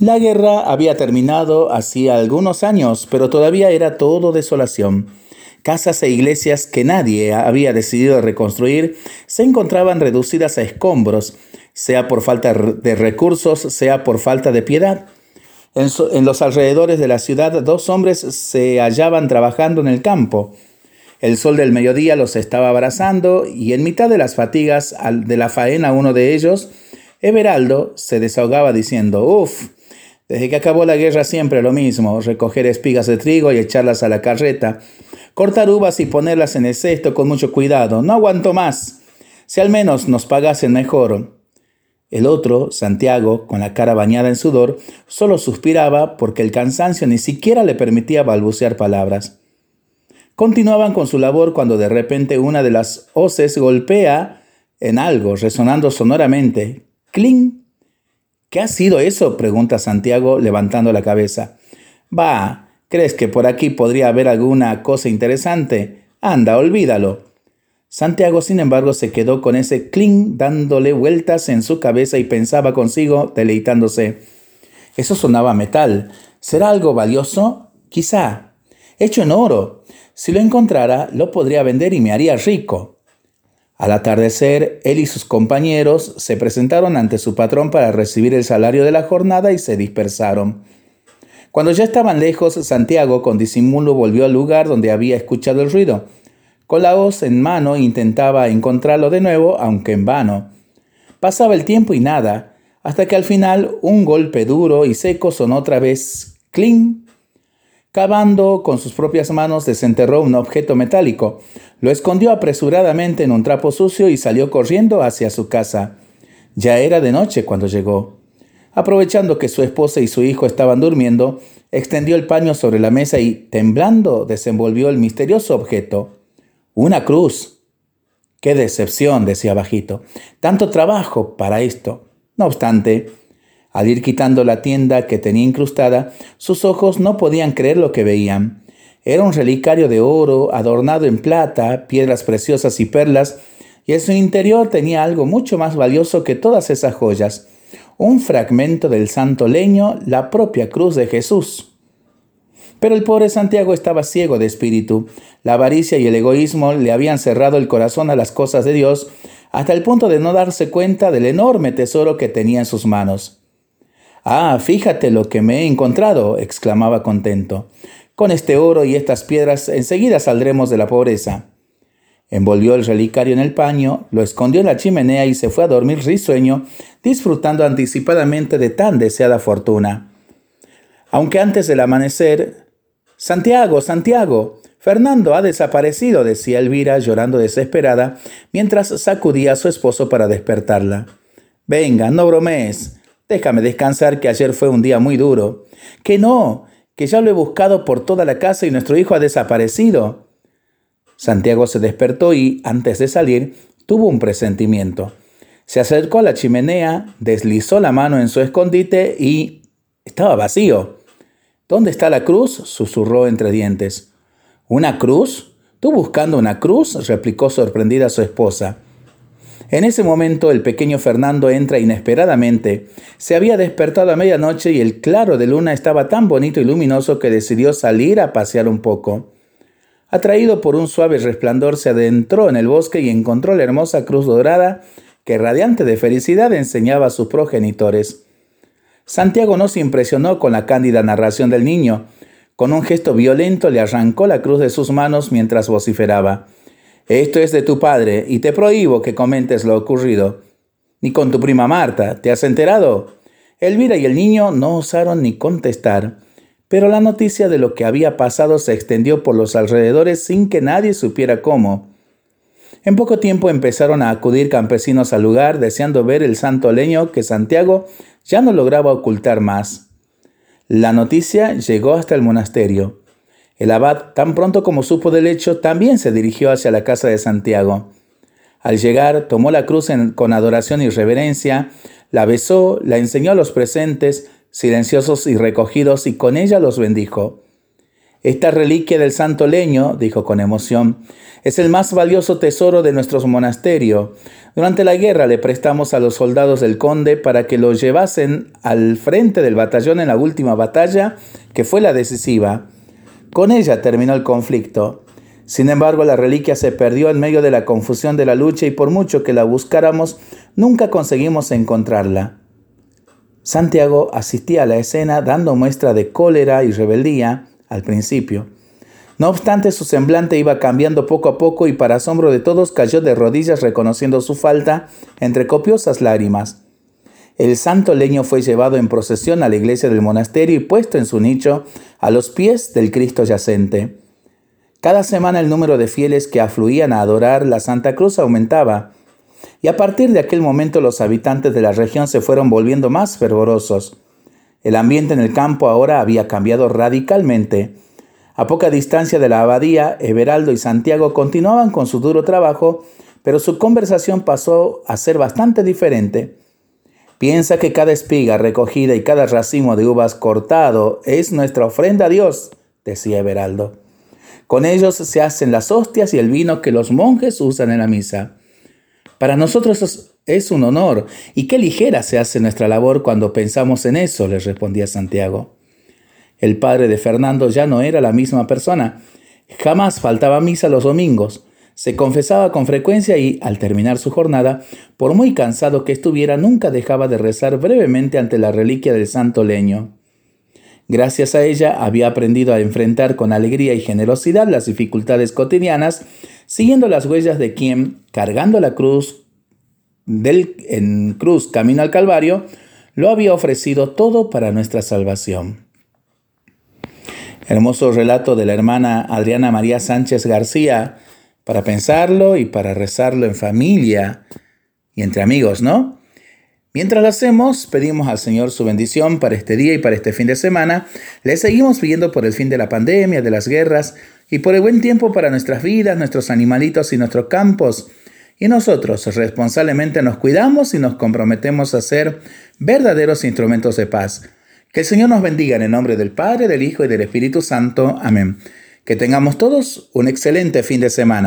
La guerra había terminado hacía algunos años, pero todavía era todo desolación. Casas e iglesias que nadie había decidido reconstruir se encontraban reducidas a escombros, sea por falta de recursos, sea por falta de piedad. En, los alrededores de la ciudad dos hombres se hallaban trabajando en el campo. El sol del mediodía los estaba abrazando y en mitad de las fatigas de la faena uno de ellos, Everaldo, se desahogaba diciendo, Uf, desde que acabó la guerra siempre lo mismo, recoger espigas de trigo y echarlas a la carreta, cortar uvas y ponerlas en el cesto con mucho cuidado. No aguanto más. Si al menos nos pagasen mejor. El otro, Santiago, con la cara bañada en sudor, solo suspiraba porque el cansancio ni siquiera le permitía balbucear palabras. Continuaban con su labor cuando de repente una de las hoces golpea en algo, resonando sonoramente. ¡Cling! ¿Qué ha sido eso? pregunta Santiago levantando la cabeza. Va, ¿crees que por aquí podría haber alguna cosa interesante? Anda, olvídalo. Santiago, sin embargo, se quedó con ese cling dándole vueltas en su cabeza y pensaba consigo, deleitándose. Eso sonaba metal. ¿Será algo valioso? Quizá. Hecho en oro. Si lo encontrara, lo podría vender y me haría rico. Al atardecer, él y sus compañeros se presentaron ante su patrón para recibir el salario de la jornada y se dispersaron. Cuando ya estaban lejos, Santiago con disimulo volvió al lugar donde había escuchado el ruido. Con la hoz en mano intentaba encontrarlo de nuevo, aunque en vano. Pasaba el tiempo y nada, hasta que al final un golpe duro y seco sonó otra vez cling Cavando con sus propias manos desenterró un objeto metálico, lo escondió apresuradamente en un trapo sucio y salió corriendo hacia su casa. Ya era de noche cuando llegó. Aprovechando que su esposa y su hijo estaban durmiendo, extendió el paño sobre la mesa y, temblando, desenvolvió el misterioso objeto. Una cruz. Qué decepción, decía bajito. Tanto trabajo para esto. No obstante, al ir quitando la tienda que tenía incrustada, sus ojos no podían creer lo que veían. Era un relicario de oro adornado en plata, piedras preciosas y perlas, y en su interior tenía algo mucho más valioso que todas esas joyas, un fragmento del santo leño, la propia cruz de Jesús. Pero el pobre Santiago estaba ciego de espíritu. La avaricia y el egoísmo le habían cerrado el corazón a las cosas de Dios, hasta el punto de no darse cuenta del enorme tesoro que tenía en sus manos. Ah, fíjate lo que me he encontrado, exclamaba contento. Con este oro y estas piedras enseguida saldremos de la pobreza. Envolvió el relicario en el paño, lo escondió en la chimenea y se fue a dormir risueño, disfrutando anticipadamente de tan deseada fortuna. Aunque antes del amanecer... Santiago, Santiago, Fernando ha desaparecido, decía Elvira, llorando desesperada, mientras sacudía a su esposo para despertarla. Venga, no bromees. Déjame descansar que ayer fue un día muy duro. Que no, que ya lo he buscado por toda la casa y nuestro hijo ha desaparecido. Santiago se despertó y, antes de salir, tuvo un presentimiento. Se acercó a la chimenea, deslizó la mano en su escondite y estaba vacío. ¿Dónde está la cruz? susurró entre dientes. ¿Una cruz? ¿Tú buscando una cruz? replicó sorprendida su esposa. En ese momento el pequeño Fernando entra inesperadamente. Se había despertado a medianoche y el claro de luna estaba tan bonito y luminoso que decidió salir a pasear un poco. Atraído por un suave resplandor, se adentró en el bosque y encontró la hermosa cruz dorada que, radiante de felicidad, enseñaba a sus progenitores. Santiago no se impresionó con la cándida narración del niño. Con un gesto violento le arrancó la cruz de sus manos mientras vociferaba. Esto es de tu padre y te prohíbo que comentes lo ocurrido. Ni con tu prima Marta, ¿te has enterado? Elvira y el niño no osaron ni contestar, pero la noticia de lo que había pasado se extendió por los alrededores sin que nadie supiera cómo. En poco tiempo empezaron a acudir campesinos al lugar deseando ver el santo leño que Santiago ya no lograba ocultar más. La noticia llegó hasta el monasterio. El abad, tan pronto como supo del hecho, también se dirigió hacia la casa de Santiago. Al llegar, tomó la cruz con adoración y reverencia, la besó, la enseñó a los presentes, silenciosos y recogidos, y con ella los bendijo. Esta reliquia del santo leño, dijo con emoción, es el más valioso tesoro de nuestro monasterio. Durante la guerra le prestamos a los soldados del conde para que lo llevasen al frente del batallón en la última batalla, que fue la decisiva. Con ella terminó el conflicto. Sin embargo, la reliquia se perdió en medio de la confusión de la lucha y por mucho que la buscáramos, nunca conseguimos encontrarla. Santiago asistía a la escena dando muestra de cólera y rebeldía al principio. No obstante, su semblante iba cambiando poco a poco y para asombro de todos cayó de rodillas reconociendo su falta entre copiosas lágrimas. El santo leño fue llevado en procesión a la iglesia del monasterio y puesto en su nicho a los pies del Cristo yacente. Cada semana el número de fieles que afluían a adorar la Santa Cruz aumentaba, y a partir de aquel momento los habitantes de la región se fueron volviendo más fervorosos. El ambiente en el campo ahora había cambiado radicalmente. A poca distancia de la abadía, Everaldo y Santiago continuaban con su duro trabajo, pero su conversación pasó a ser bastante diferente. Piensa que cada espiga recogida y cada racimo de uvas cortado es nuestra ofrenda a Dios, decía Everaldo. Con ellos se hacen las hostias y el vino que los monjes usan en la misa. Para nosotros es un honor y qué ligera se hace nuestra labor cuando pensamos en eso, le respondía Santiago. El padre de Fernando ya no era la misma persona. Jamás faltaba misa los domingos. Se confesaba con frecuencia y, al terminar su jornada, por muy cansado que estuviera, nunca dejaba de rezar brevemente ante la reliquia del santo leño. Gracias a ella había aprendido a enfrentar con alegría y generosidad las dificultades cotidianas, siguiendo las huellas de quien, cargando la cruz del, en cruz camino al Calvario, lo había ofrecido todo para nuestra salvación. Hermoso relato de la hermana Adriana María Sánchez García, para pensarlo y para rezarlo en familia y entre amigos, ¿no? Mientras lo hacemos, pedimos al Señor su bendición para este día y para este fin de semana. Le seguimos pidiendo por el fin de la pandemia, de las guerras y por el buen tiempo para nuestras vidas, nuestros animalitos y nuestros campos. Y nosotros responsablemente nos cuidamos y nos comprometemos a ser verdaderos instrumentos de paz. Que el Señor nos bendiga en el nombre del Padre, del Hijo y del Espíritu Santo. Amén. Que tengamos todos un excelente fin de semana.